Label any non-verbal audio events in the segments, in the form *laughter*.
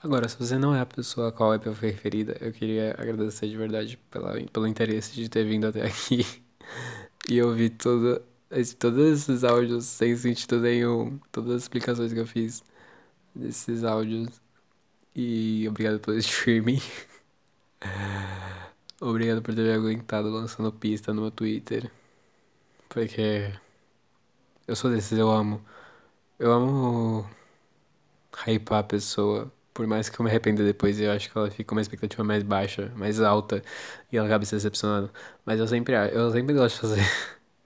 Agora, se você não é a pessoa a qual é preferida, eu queria agradecer de verdade pela, pelo interesse de ter vindo até aqui *laughs* e ouvir todo, esse, todos esses áudios sem sentido nenhum, todas as explicações que eu fiz desses áudios. E obrigado pelo streaming. *laughs* obrigado por ter me aguentado lançando pista no meu Twitter. Porque eu sou desses, eu amo. Eu amo hypar a pessoa. Por mais que eu me arrependa depois, eu acho que ela fica uma expectativa mais baixa, mais alta, e ela acaba se decepcionando. Mas eu sempre, eu sempre gosto de fazer.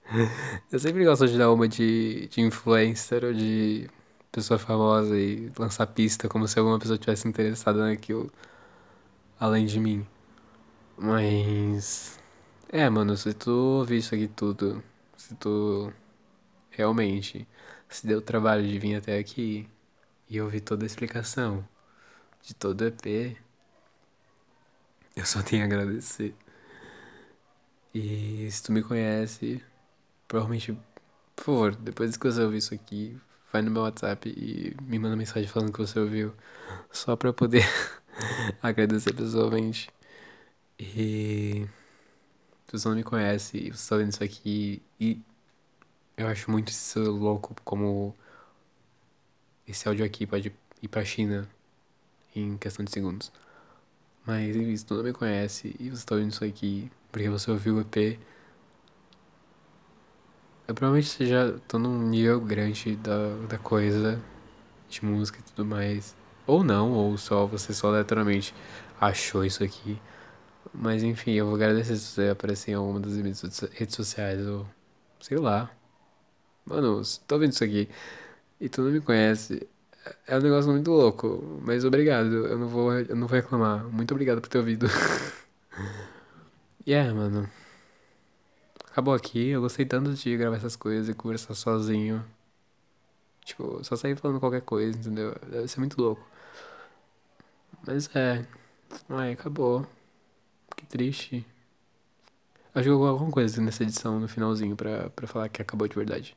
*laughs* eu sempre gosto de dar uma de, de influencer ou de pessoa famosa e lançar pista como se alguma pessoa tivesse interessada naquilo além de mim. Mas. É, mano, se tu ouvir isso aqui tudo, se tu realmente se deu o trabalho de vir até aqui e ouvir toda a explicação de todo EP, eu só tenho a agradecer. E se tu me conhece, provavelmente, por favor, depois que você ouvir isso aqui, vai no meu WhatsApp e me manda mensagem falando que você ouviu, só pra eu poder *laughs* agradecer pessoalmente. E se você não me conhece e você tá vendo isso aqui e eu acho muito louco como esse áudio aqui pode ir pra China em questão de segundos. Mas enfim, se não me conhece e você tá ouvindo isso aqui porque você ouviu o EP, eu provavelmente você já tô num nível grande da, da coisa, de música e tudo mais. Ou não, ou só você só literalmente achou isso aqui. Mas enfim, eu vou agradecer se você aparecer em alguma das minhas redes sociais ou sei lá. Mano, se tô vendo isso aqui e tu não me conhece, é um negócio muito louco. Mas obrigado, eu não vou, eu não vou reclamar. Muito obrigado por ter ouvido. E *laughs* yeah, mano. Acabou aqui. Eu gostei tanto de gravar essas coisas e conversar sozinho. Tipo, só sair falando qualquer coisa, entendeu? Deve ser muito louco. Mas é. Ai, acabou. Que triste. Acho que eu vou alguma coisa nessa edição no finalzinho pra, pra falar que acabou de verdade.